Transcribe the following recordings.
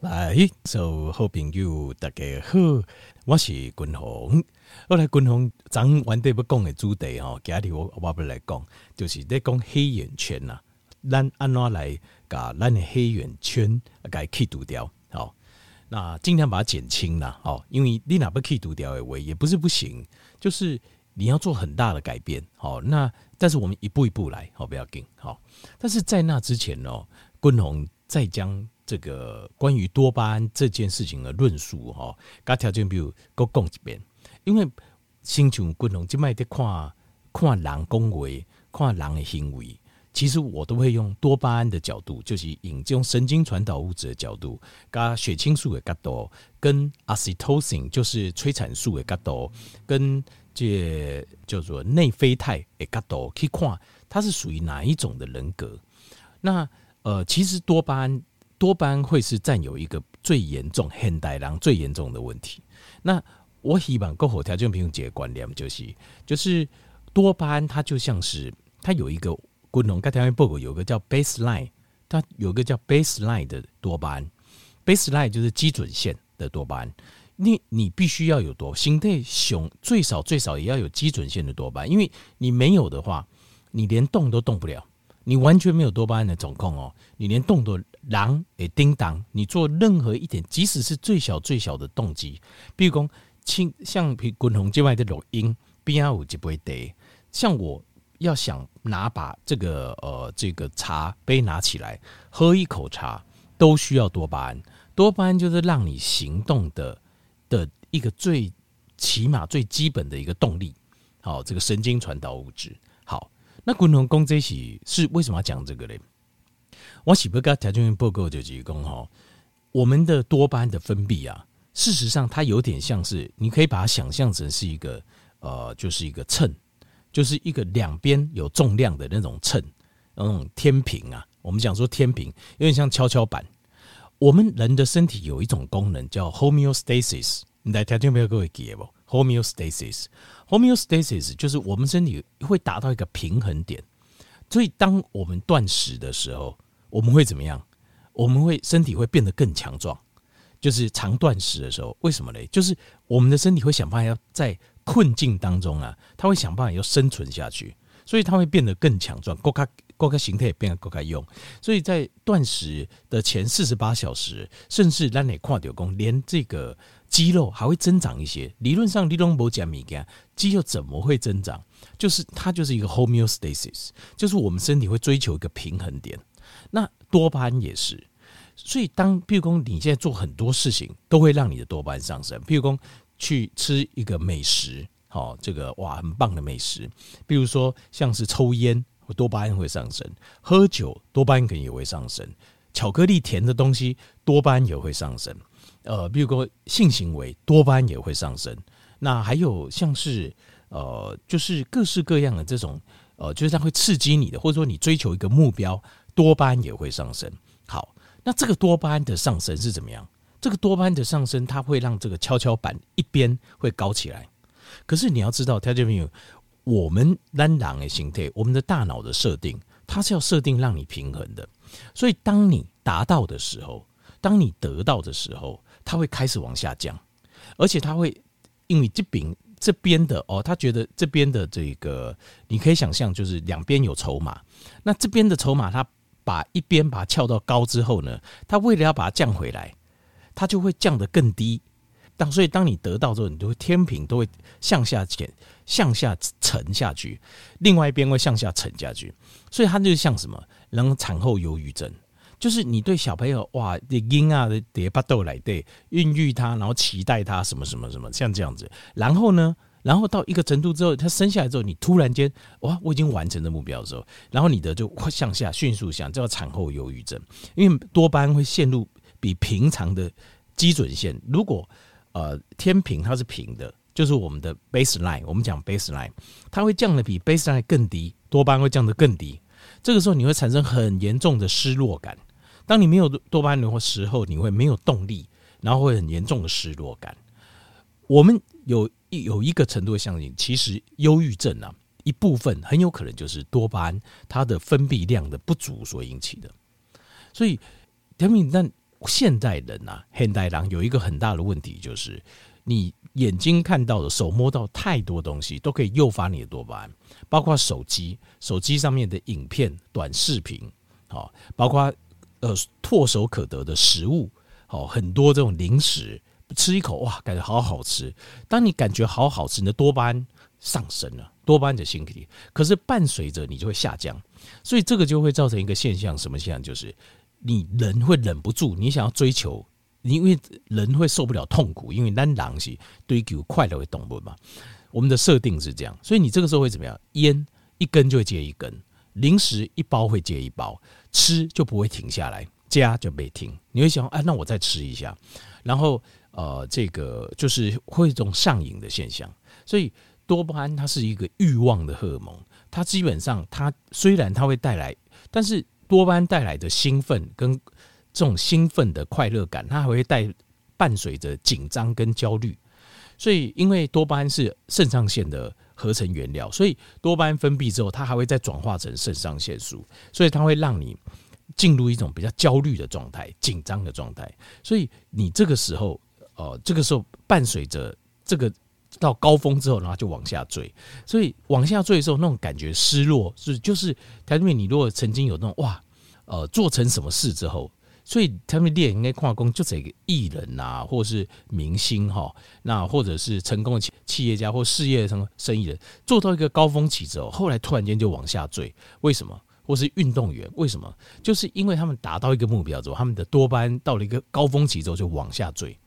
来，所有好朋友大家好，我是君鸿。我来君鸿，咱原底要讲的主题吼，今日我我要来讲，就是在讲黑眼圈呐，咱安怎来把咱的黑眼圈给去除掉？好，那尽量把它减轻啦哦，因为你哪不去除掉的话，也不是不行，就是你要做很大的改变。好，那但是我们一步一步来，好，不要紧。好，但是在那之前哦，君鸿再将。这个关于多巴胺这件事情的论述，哈，加条件比如各讲一遍，因为星球共同就卖的看看人讲话，看人的行为，其实我都会用多巴胺的角度，就是引这种神经传导物质的角度，加血清素的角度，跟 oxytocin 就是催产素的角度，跟这叫做内啡肽的角度去看，它是属于哪一种的人格？那呃，其实多巴胺。多巴胺会是占有一个最严重、现代人最严重的问题。那我希望够好条件平解观念就是，就是多巴胺它就像是它有一个共同，该条件报告有个叫 baseline，它有个叫 baseline 的多巴胺，baseline 就是基准线的多巴胺。你你必须要有多心态熊，最少最少也要有基准线的多巴胺，因为你没有的话，你连动都动不了。你完全没有多巴胺的掌控哦，你连动都狼诶叮当，你做任何一点，即使是最小最小的动机，比如说轻像滚筒之外的录音，B R 五就不会得。像我要想拿把这个呃这个茶杯拿起来喝一口茶，都需要多巴胺。多巴胺就是让你行动的的一个最起码最基本的一个动力。好，这个神经传导物质。好那滚筒工这些是为什么要讲这个嘞？我喜不跟条件报告就提供哈，我们的多巴胺的分泌啊，事实上它有点像是，你可以把它想象成是一个呃，就是一个秤，就是一个两边有重量的那种秤，那种天平啊。我们讲说天平有点像跷跷板。我们人的身体有一种功能叫 homeostasis，你来条件报告各位记不？Homeostasis，homeostasis 就是我们身体会达到一个平衡点，所以当我们断食的时候，我们会怎么样？我们会身体会变得更强壮。就是长断食的时候，为什么呢？就是我们的身体会想办法要在困境当中啊，它会想办法要生存下去，所以它会变得更强壮。够卡够卡形态也变得够卡用，所以在断食的前四十八小时，甚至让你跨掉工，连这个。肌肉还会增长一些，理论上，你都没吃东西，肌肉怎么会增长？就是它就是一个 homeostasis，就是我们身体会追求一个平衡点。那多巴胺也是，所以当譬如说你现在做很多事情，都会让你的多巴胺上升。譬如说去吃一个美食，好，这个哇很棒的美食。比如说像是抽烟，多巴胺会上升；喝酒，多巴胺可能也会上升；巧克力甜的东西，多巴胺也会上升。呃，比如说性行为，多巴胺也会上升。那还有像是呃，就是各式各样的这种呃，就是它会刺激你的，或者说你追求一个目标，多巴胺也会上升。好，那这个多巴胺的上升是怎么样？这个多巴胺的上升，它会让这个跷跷板一边会高起来。可是你要知道，听众朋友，我们单狼的形态，我们的大脑的设定，它是要设定让你平衡的。所以当你达到的时候，当你得到的时候，它会开始往下降，而且它会因为这边这边的哦，他觉得这边的这个，你可以想象，就是两边有筹码。那这边的筹码，它把一边把它翘到高之后呢，它为了要把它降回来，它就会降得更低。当所以当你得到之后，你就会天平都会向下减，向下沉下去，另外一边会向下沉下去。所以它就像什么，然后产后忧郁症。就是你对小朋友哇，的婴儿的爹巴豆来对孕育他，然后期待他什么什么什么，像这样子。然后呢，然后到一个程度之后，他生下来之后，你突然间哇，我已经完成了目标的时候，然后你的就会向下迅速向，叫产后忧郁症。因为多巴胺会陷入比平常的基准线，如果呃天平它是平的，就是我们的 baseline，我们讲 baseline，它会降得比 baseline 更低，多巴胺会降得更低。这个时候你会产生很严重的失落感。当你没有多巴胺的时候，你会没有动力，然后会很严重的失落感。我们有一有一个程度的相信，其实忧郁症啊，一部分很有可能就是多巴胺它的分泌量的不足所引起的。所以，田明，那现代人、啊，现代人有一个很大的问题，就是你眼睛看到的、手摸到太多东西，都可以诱发你的多巴胺，包括手机、手机上面的影片、短视频，好，包括呃唾手可得的食物，好，很多这种零食，吃一口哇，感觉好好吃。当你感觉好好吃，你的多巴胺上升了，多巴胺的心理，可是伴随着你就会下降，所以这个就会造成一个现象，什么现象？就是。你人会忍不住，你想要追求，因为人会受不了痛苦，因为咱人是追求快乐的动物嘛。我们的设定是这样，所以你这个时候会怎么样？烟一根就会接一根，零食一包会接一包，吃就不会停下来，加就没停。你会想，啊，那我再吃一下，然后呃，这个就是会一种上瘾的现象。所以多巴胺它是一个欲望的荷尔蒙，它基本上它虽然它会带来，但是。多巴胺带来的兴奋跟这种兴奋的快乐感，它还会带伴随着紧张跟焦虑。所以，因为多巴胺是肾上腺的合成原料，所以多巴胺分泌之后，它还会再转化成肾上腺素，所以它会让你进入一种比较焦虑的状态、紧张的状态。所以，你这个时候，呃，这个时候伴随着这个。到高峰之后，然后就往下坠，所以往下坠的时候，那种感觉失落是就是，台面你如果曾经有那种哇，呃，做成什么事之后，所以台面猎应该跨工就这个艺人呐、啊，或是明星哈，那或者是成功的企企业家或事业什么生意人，做到一个高峰期之后，后来突然间就往下坠，为什么？或是运动员为什么？就是因为他们达到一个目标之后，他们的多巴胺到了一个高峰期之后就往下坠。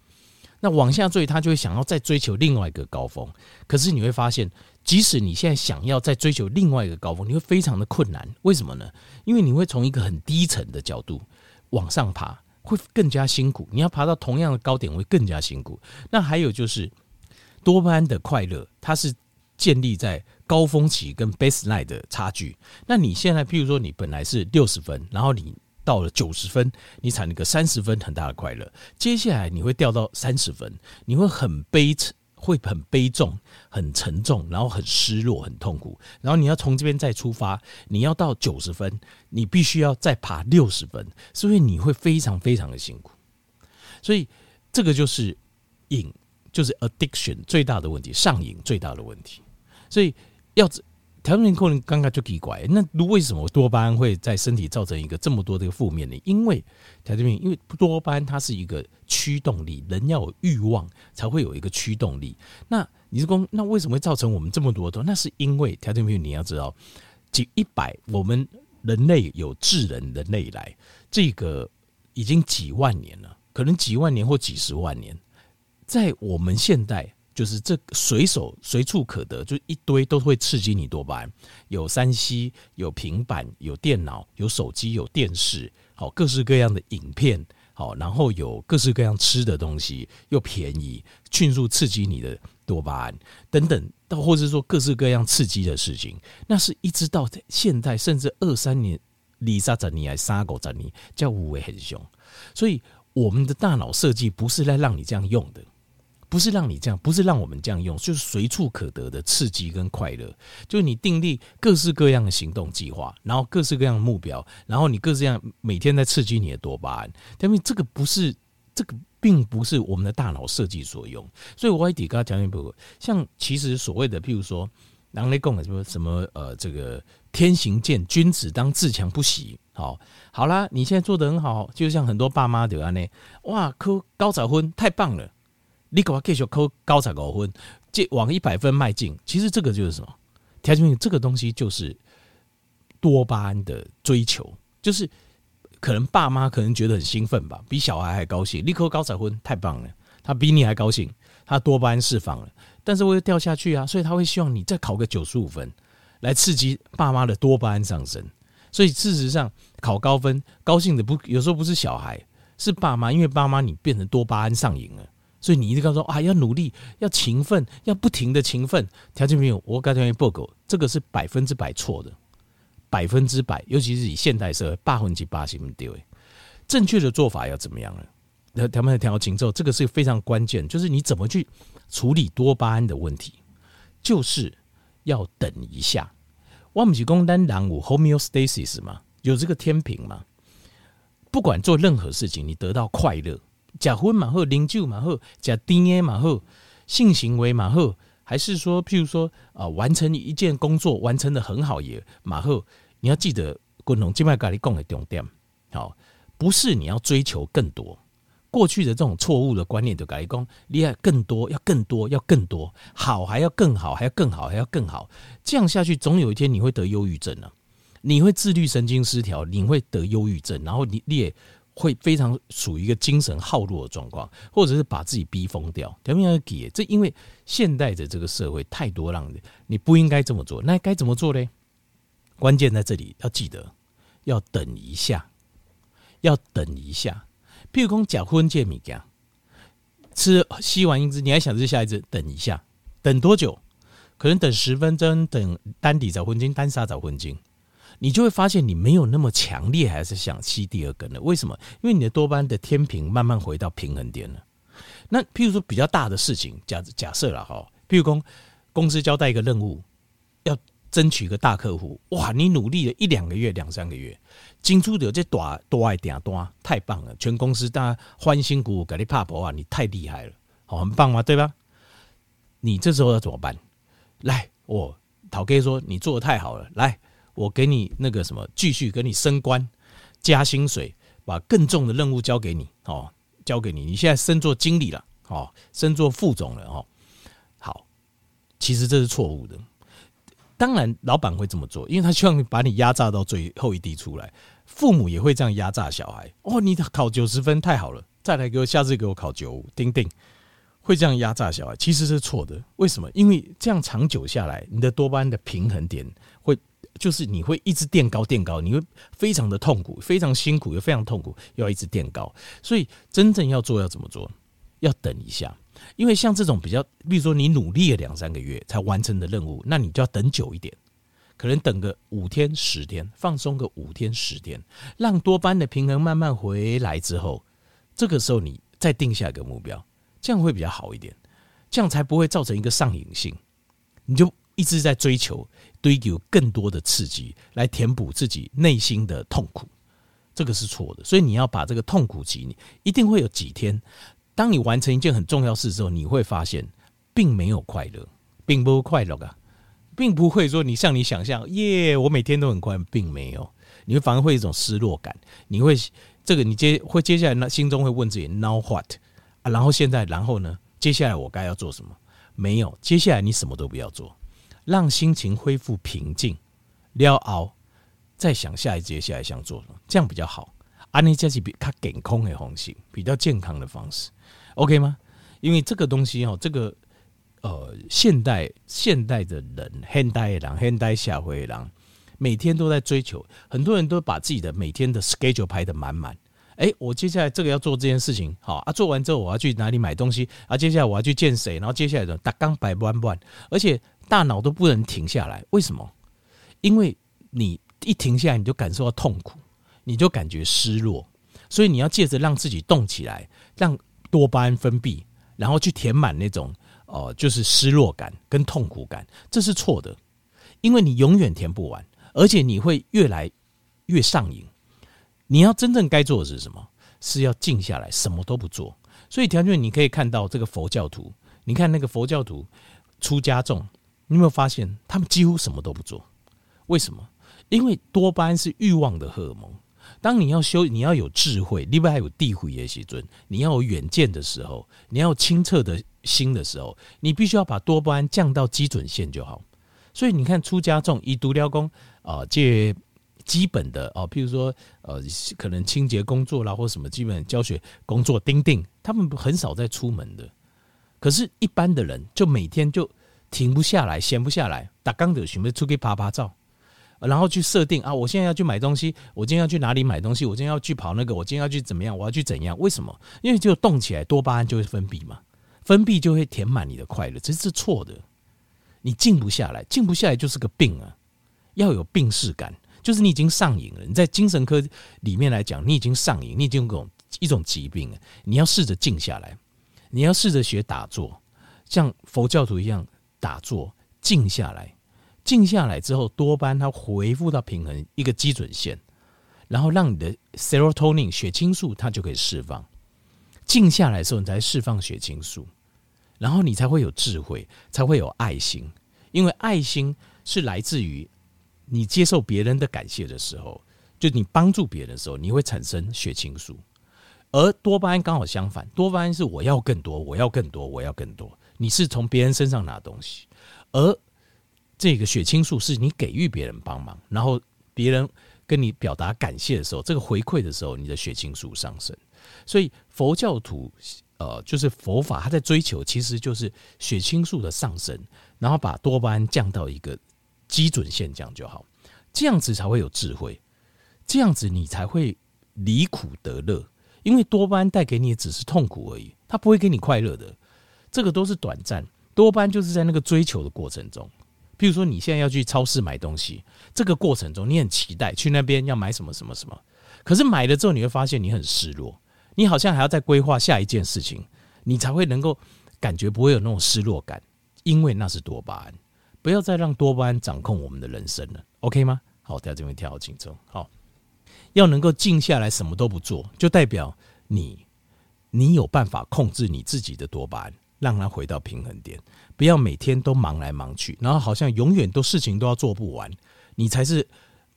那往下坠，他就会想要再追求另外一个高峰。可是你会发现，即使你现在想要再追求另外一个高峰，你会非常的困难。为什么呢？因为你会从一个很低层的角度往上爬，会更加辛苦。你要爬到同样的高点，会更加辛苦。那还有就是，多巴胺的快乐，它是建立在高峰期跟 baseline 的差距。那你现在，譬如说，你本来是六十分，然后你。到了九十分，你产了个三十分很大的快乐。接下来你会掉到三十分，你会很悲，会很悲重、很沉重，然后很失落、很痛苦。然后你要从这边再出发，你要到九十分，你必须要再爬六十分，所以你会非常非常的辛苦。所以这个就是瘾，就是 addiction 最大的问题，上瘾最大的问题。所以要。调整功能刚刚就奇怪，那为什么多巴胺会在身体造成一个这么多的负面呢？因为调整因为多巴胺它是一个驱动力，人要有欲望才会有一个驱动力。那你是说，那为什么会造成我们这么多的？那是因为调整你要知道，几一百我们人类有智人人类来，这个已经几万年了，可能几万年或几十万年，在我们现代。就是这随手随处可得，就一堆都会刺激你多巴胺。有 3C，有平板，有电脑，有手机，有电视，好各式各样的影片，好，然后有各式各样吃的东西，又便宜，迅速刺激你的多巴胺等等，到或者说各式各样刺激的事情，那是一直到现在，甚至二三年、二三十年、三五十年，叫无为很凶。所以我们的大脑设计不是来让你这样用的。不是让你这样，不是让我们这样用，就是随处可得的刺激跟快乐。就是你订立各式各样的行动计划，然后各式各样的目标，然后你各式各样每天在刺激你的多巴胺。因为这个不是，这个并不是我们的大脑设计所用。所以我还得跟他讲一步，像其实所谓的，譬如说，人类讲的什么什么呃，这个天行健，君子当自强不息。好，好啦，你现在做得很好，就像很多爸妈对吧？呢，哇，考高早婚太棒了。你给我继续考高才高分，这往一百分迈进。其实这个就是什么？条件这个东西就是多巴胺的追求，就是可能爸妈可能觉得很兴奋吧，比小孩还高兴。你扣高才分太棒了，他比你还高兴，他多巴胺释放了，但是我又掉下去啊，所以他会希望你再考个九十五分，来刺激爸妈的多巴胺上升。所以事实上，考高分高兴的不有时候不是小孩，是爸妈，因为爸妈你变成多巴胺上瘾了。所以你一直告诉说啊，要努力，要勤奋，要不停的勤奋。条件没有，我告诉你报告，这个是百分之百错的，百分之百，尤其是以现代社会，八分之八十对。正确的做法要怎么样呢？那他们调情之后，这个是非常关键，就是你怎么去处理多巴胺的问题，就是要等一下。我们是讲单人有 homeostasis 嘛，有这个天平嘛。不管做任何事情，你得到快乐，假婚嘛好，饮酒嘛好，假 DNA 嘛好，性行为嘛好，还是说，譬如说啊、完成一件工作完成的很好也嘛好，你要记得，共同今麦跟你讲的重点，好，不是你要追求更多。过去的这种错误的观念就改讲，你要更多，要更多，要更多，好还要更好，还要更好，还要更好，这样下去，总有一天你会得忧郁症啊！你会自律神经失调，你会得忧郁症，然后你你也会非常处于一个精神耗弱的状况，或者是把自己逼疯掉。条命要给这，因为现代的这个社会太多让你你不应该这么做，那该怎么做呢？关键在这里，要记得要等一下，要等一下。譬如讲假婚戒米羹，吃吸完一支，你还想吃下一支？等一下，等多久？可能等十分钟，等单底找婚金，单杀找婚金，你就会发现你没有那么强烈，还是想吸第二根了。为什么？因为你的多巴胺的天平慢慢回到平衡点了。那譬如说比较大的事情，假假设了哈，譬如说公司交代一个任务，要。争取一个大客户，哇！你努力了一两个月、两三个月，金猪的这多多爱点多，太棒了！全公司大家欢欣鼓舞，给你拍婆啊！你太厉害了，好，很棒嘛？对吧？你这时候要怎么办？来，我陶哥说你做的太好了，来，我给你那个什么，继续给你升官加薪水，把更重的任务交给你哦，交给你。你现在升做经理了，哦，升做副总了哦。好，其实这是错误的。当然，老板会这么做，因为他希望把你压榨到最后一滴出来。父母也会这样压榨小孩。哦，你考九十分太好了，再来给我，下次给我考九五，钉钉，会这样压榨小孩，其实是错的。为什么？因为这样长久下来，你的多巴胺的平衡点会，就是你会一直垫高垫高，你会非常的痛苦，非常辛苦，又非常痛苦，要一直垫高。所以真正要做要怎么做？要等一下。因为像这种比较，比如说你努力了两三个月才完成的任务，那你就要等久一点，可能等个五天十天，放松个五天十天，让多巴胺的平衡慢慢回来之后，这个时候你再定下一个目标，这样会比较好一点，这样才不会造成一个上瘾性，你就一直在追求追求更多的刺激来填补自己内心的痛苦，这个是错的，所以你要把这个痛苦期，你一定会有几天。当你完成一件很重要事之后，你会发现并没有快乐，并不快乐啊，并不会说你像你想象耶，我每天都很快，并没有，你会反而会一种失落感，你会这个你接会接下来那心中会问自己 Now what 啊？然后现在然后呢？接下来我该要做什么？没有，接下来你什么都不要做，让心情恢复平静，了熬，再想下一接下来想做什么，这样比较好。安尼这是比较健康的方式，比较健康的方式。OK 吗？因为这个东西哦，这个呃，现代现代的人，现代的人，现代社会的人，每天都在追求，很多人都把自己的每天的 schedule 排得满满。哎，我接下来这个要做这件事情，好啊，做完之后我要去哪里买东西啊？接下来我要去见谁？然后接下来的大纲摆不完，而且大脑都不能停下来。为什么？因为你一停下来，你就感受到痛苦，你就感觉失落，所以你要借着让自己动起来，让。多巴胺分泌，然后去填满那种哦、呃，就是失落感跟痛苦感，这是错的，因为你永远填不完，而且你会越来越上瘾。你要真正该做的是什么？是要静下来，什么都不做。所以条件你可以看到这个佛教徒，你看那个佛教徒出家众，你有没有发现他们几乎什么都不做？为什么？因为多巴胺是欲望的荷尔蒙。当你要修，你要有智慧，另外还有地慧也是尊，你要有远见的时候，你要有清澈的心的时候，你必须要把多巴胺降到基准线就好。所以你看，出家众以独疗工啊，借基本的啊，譬如说呃，可能清洁工作啦，或什么基本教学工作，钉钉，他们很少在出门的。可是，一般的人就每天就停不下来，闲不下来，打刚的准备出去拍拍照。然后去设定啊，我现在要去买东西，我今天要去哪里买东西？我今天要去跑那个，我今天要去怎么样？我要去怎样？为什么？因为就动起来，多巴胺就会分泌嘛，分泌就会填满你的快乐，这是错的。你静不下来，静不下来就是个病啊！要有病识感，就是你已经上瘾了。你在精神科里面来讲，你已经上瘾，你已经有一种疾病了。你要试着静下来，你要试着学打坐，像佛教徒一样打坐，静下来。静下来之后，多巴胺它回复到平衡一个基准线，然后让你的 serotonin 血清素它就可以释放。静下来的时候，你才释放血清素，然后你才会有智慧，才会有爱心。因为爱心是来自于你接受别人的感谢的时候，就你帮助别人的时候，你会产生血清素。而多巴胺刚好相反，多巴胺是我要更多，我要更多，我要更多。你是从别人身上拿东西，而这个血清素是你给予别人帮忙，然后别人跟你表达感谢的时候，这个回馈的时候，你的血清素上升。所以佛教徒，呃，就是佛法，他在追求其实就是血清素的上升，然后把多巴胺降到一个基准线，这样就好，这样子才会有智慧，这样子你才会离苦得乐。因为多巴胺带给你的只是痛苦而已，它不会给你快乐的，这个都是短暂。多巴胺就是在那个追求的过程中，譬如说你现在要去超市买东西，这个过程中你很期待去那边要买什么什么什么，可是买了之后你会发现你很失落，你好像还要再规划下一件事情，你才会能够感觉不会有那种失落感，因为那是多巴胺。不要再让多巴胺掌控我们的人生了，OK 吗？好，大家这边调好轻松，好。要能够静下来，什么都不做，就代表你，你有办法控制你自己的多巴胺，让它回到平衡点。不要每天都忙来忙去，然后好像永远都事情都要做不完，你才是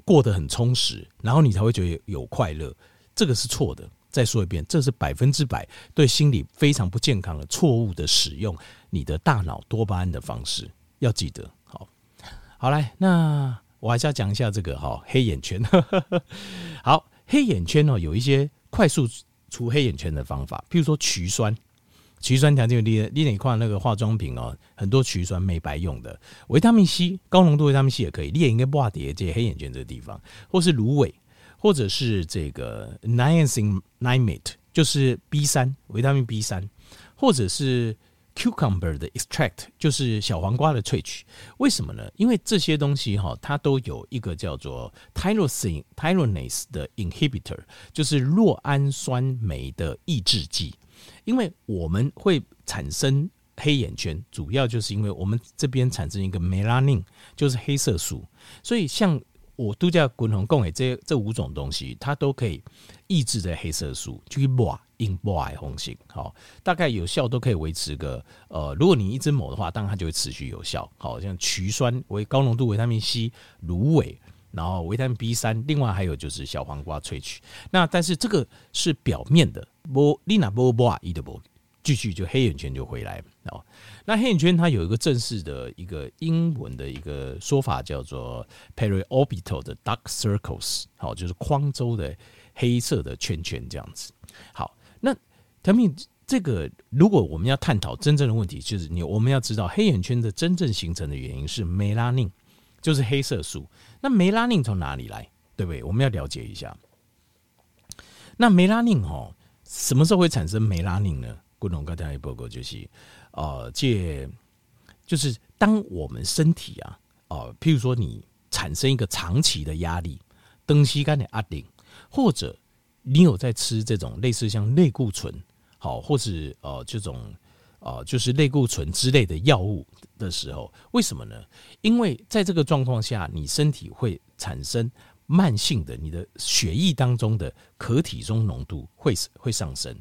过得很充实，然后你才会觉得有，快乐。这个是错的。再说一遍，这是百分之百对心理非常不健康的错误的使用你的大脑多巴胺的方式。要记得，好，好来那。我还是要讲一下这个哈黑眼圈。好，黑眼圈哦，有一些快速除黑眼圈的方法，譬如说曲酸，曲酸条件低的，你哪块那个化妆品哦，很多曲酸美白用的，维他命 C 高浓度维他命 C 也可以，你也应该不叠这黑眼圈这个地方，或是芦苇，或者是这个 niacinamide，就是 B 三维他命 B 三，或者是。Cucumber 的 extract 就是小黄瓜的萃取，为什么呢？因为这些东西哈，它都有一个叫做 tyrosine tyronase 的 inhibitor，就是酪氨酸酶的抑制剂。因为我们会产生黑眼圈，主要就是因为我们这边产生一个 melanin，就是黑色素。所以像我度假滚红共诶这这五种东西，它都可以抑制这黑色素，就去抹。因不爱红型，好，大概有效都可以维持个呃，如果你一直抹的话，当然它就会持续有效。好像曲酸为高浓度维他命 C、芦苇，然后维他命 B 三，另外还有就是小黄瓜萃取。那但是这个是表面的，不，你那不不啊，一的不，继续就黑眼圈就回来哦。那黑眼圈它有一个正式的一个英文的一个说法，叫做 periorbital 的 dark circles，好，就是框周的黑色的圈圈这样子。好。那条命这个，如果我们要探讨真正的问题，就是你我们要知道黑眼圈的真正形成的原因是梅拉宁，就是黑色素。那梅拉宁从哪里来？对不对？我们要了解一下。那梅拉宁哦，什么时候会产生梅拉宁呢？古龙刚才也报告就是，呃，借就是当我们身体啊，呃，譬如说你产生一个长期的压力，东西干的压顶，或者。你有在吃这种类似像类固醇，好，或是呃这种啊就是类固醇之类的药物的时候，为什么呢？因为在这个状况下，你身体会产生慢性的，你的血液当中的可体松浓度会会上升，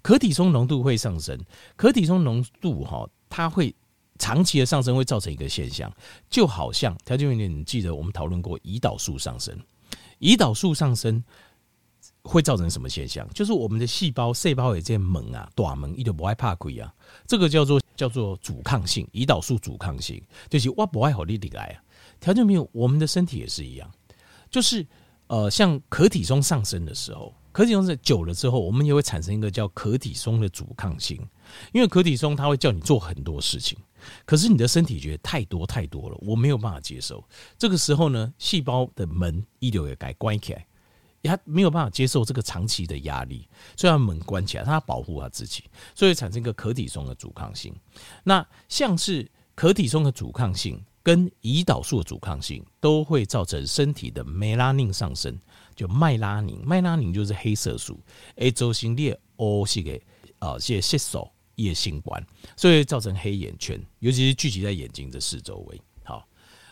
可体松浓度会上升，可体松浓度哈，它会长期的上升，会造成一个现象，就好像条件原理，你记得我们讨论过胰岛素上升，胰岛素上升。会造成什么现象？就是我们的细胞、细胞也在猛啊，短猛，一点不爱怕鬼啊。这个叫做叫做阻抗性，胰岛素阻抗性，就是我不爱好你来啊。条件没有，我们的身体也是一样，就是呃，像可体松上升的时候，可体松是久了之后，我们也会产生一个叫可体松的阻抗性，因为可体松它会叫你做很多事情，可是你的身体觉得太多太多了，我没有办法接受。这个时候呢，细胞的门一流也该关起来。他没有办法接受这个长期的压力，所以他门关起来，他要保护他自己，所以产生一个可体松的阻抗性。那像是可体松的阻抗性跟胰岛素的阻抗性，都会造成身体的梅拉宁上升，就麦拉宁，麦拉宁就是黑色素，A，周星列哦，是给啊，些色素也相关，所以造成黑眼圈，尤其是聚集在眼睛的四周围。好，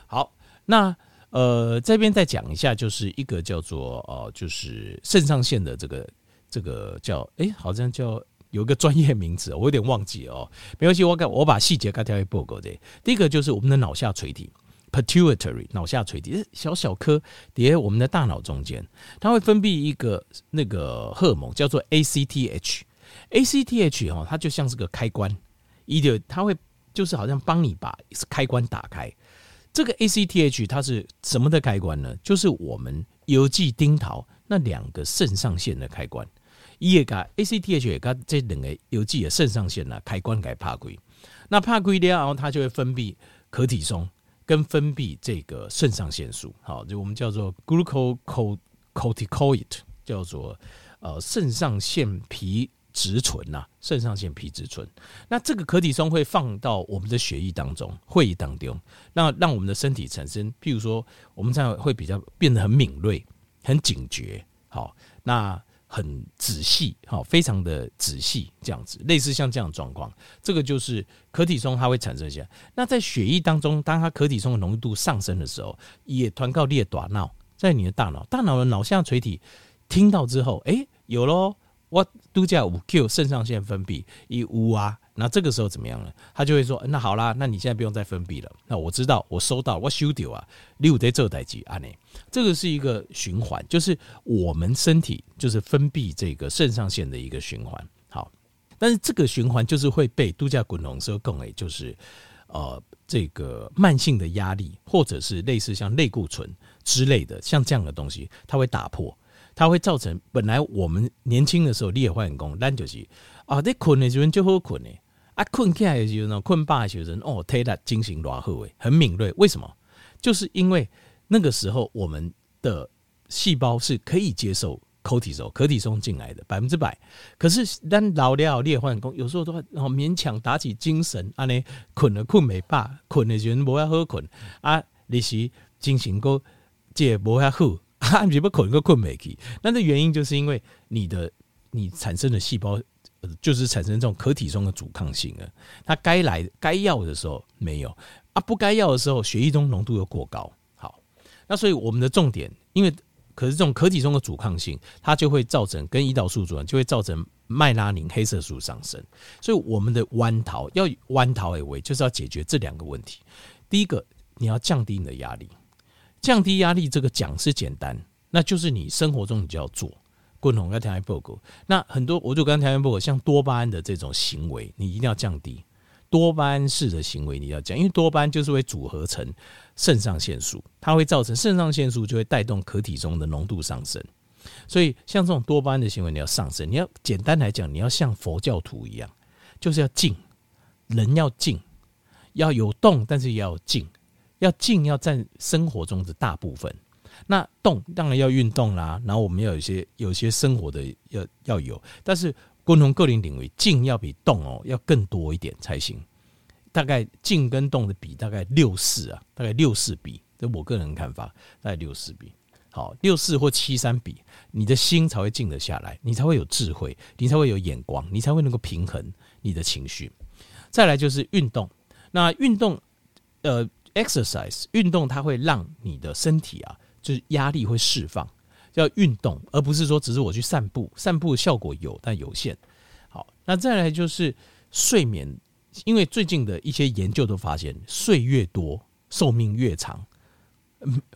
好，那。呃，这边再讲一下，就是一个叫做呃，就是肾上腺的这个这个叫哎、好像叫有一个专业名词，我有点忘记哦。没关系，我我把细节给大家报告的。第一个就是我们的脑下垂体 （pituitary），脑下垂体小小颗叠我们的大脑中间，它会分泌一个那个荷尔蒙叫做 ACTH。ACTH 哈，它就像是个开关，一点它会就是好像帮你把开关打开。这个 ACTH 它是什么的开关呢？就是我们邮寄丁桃那两个肾上腺的开关。也个 ACTH 也个这两个邮寄的肾上腺呢开关给怕归。那怕归掉，然后它就会分泌可体松跟分泌这个肾上腺素。好，就我们叫做 glucocorticoid，叫做呃肾上腺皮质醇呐，肾上腺皮质醇，那这个可体松会放到我们的血液当中、会议当中，那让我们的身体产生，譬如说，我们这样会比较变得很敏锐、很警觉，好，那很仔细，好，非常的仔细，这样子，类似像这样的状况，这个就是可体松它会产生一些。那在血液当中，当它可体松的浓度上升的时候，也传告列短脑，在你的大脑，大脑的脑下垂体听到之后，哎、有喽。我度假五 Q 肾上腺分泌一乌啊，那这个时候怎么样呢？他就会说：“那好啦，那你现在不用再分泌了。那我知道，我收到，我收掉啊，六得这代机啊呢。这个是一个循环，就是我们身体就是分泌这个肾上腺的一个循环。好，但是这个循环就是会被度假滚龙说更诶，就是呃这个慢性的压力，或者是类似像类固醇之类的，像这样的东西，它会打破。”它会造成本来我们年轻的时候，你也会很功，但就是啊，你困的时候就好困的啊，困起来的时候呢，困饱的时候哦，体力精神多好诶，很敏锐。为什么？就是因为那个时候我们的细胞是可以接受可体松、可体松进来的百分之百。可是当老了你也会很功，有时候都会勉强打起精神安尼困了困没饱，困的时候不要好困啊，你是精神够这不要好。啊，你不困个困没去？那的原因就是因为你的你产生的细胞，就是产生这种可体中的阻抗性啊。它该来该要的时候没有啊，不该要的时候血液中浓度又过高。好，那所以我们的重点，因为可是这种可体中的阻抗性，它就会造成跟胰岛素阻抗，就会造成麦拉宁黑色素上升。所以我们的弯桃要弯桃而为，就是要解决这两个问题。第一个，你要降低你的压力。降低压力这个讲是简单，那就是你生活中你就要做。共同要调节报告，那很多我就刚才调节报告，像多巴胺的这种行为，你一定要降低多巴胺式的行为，你要降，因为多巴胺就是会组合成肾上腺素，它会造成肾上腺素就会带动壳体中的浓度上升。所以像这种多巴胺的行为，你要上升，你要简单来讲，你要像佛教徒一样，就是要静，人要静，要有动，但是也要静。要静，要占生活中的大部分。那动当然要运动啦，然后我们要有些有些生活的要要有，但是共同个人领域，静要比动哦要更多一点才行。大概静跟动的比大概六四啊，大概六四比，这我个人看法，大概六四比。好，六四或七三比，你的心才会静得下来，你才会有智慧，你才会有眼光，你才会能够平衡你的情绪。再来就是运动，那运动，呃。Exercise 运动，它会让你的身体啊，就是压力会释放，叫运动，而不是说只是我去散步，散步的效果有但有限。好，那再来就是睡眠，因为最近的一些研究都发现，睡越多寿命越长，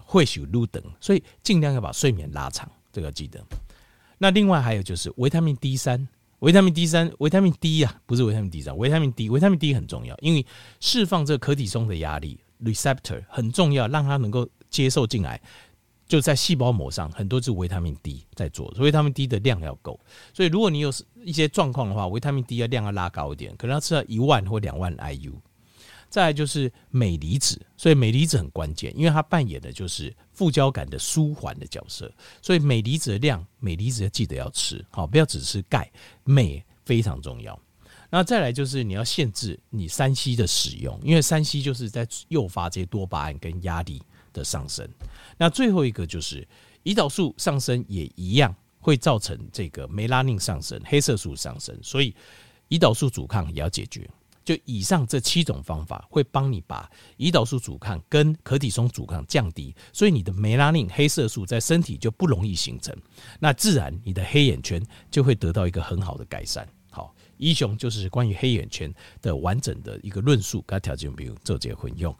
会许路等，所以尽量要把睡眠拉长，这个要记得。那另外还有就是维他命 D 三，维他命 D 三，维他命 D 啊，不是维他命 D 三，维他命 D，维他命 D 很重要，因为释放这个可体松的压力。Receptor 很重要，让它能够接受进来，就在细胞膜上，很多是维他命 D 在做，所以维他命 D 的量要够。所以如果你有一些状况的话，维他命 D 的量要拉高一点，可能要吃到一万或两万 IU。再来就是镁离子，所以镁离子很关键，因为它扮演的就是副交感的舒缓的角色。所以镁离子的量，镁离子要记得要吃，好，不要只吃钙，镁非常重要。那再来就是你要限制你三烯的使用，因为三烯就是在诱发这些多巴胺跟压力的上升。那最后一个就是胰岛素上升也一样会造成这个梅拉宁上升、黑色素上升，所以胰岛素阻抗也要解决。就以上这七种方法会帮你把胰岛素阻抗跟可体松阻抗降低，所以你的梅拉宁黑色素在身体就不容易形成，那自然你的黑眼圈就会得到一个很好的改善。一雄就是关于黑眼圈的完整的一个论述，跟他条件比如做结婚用。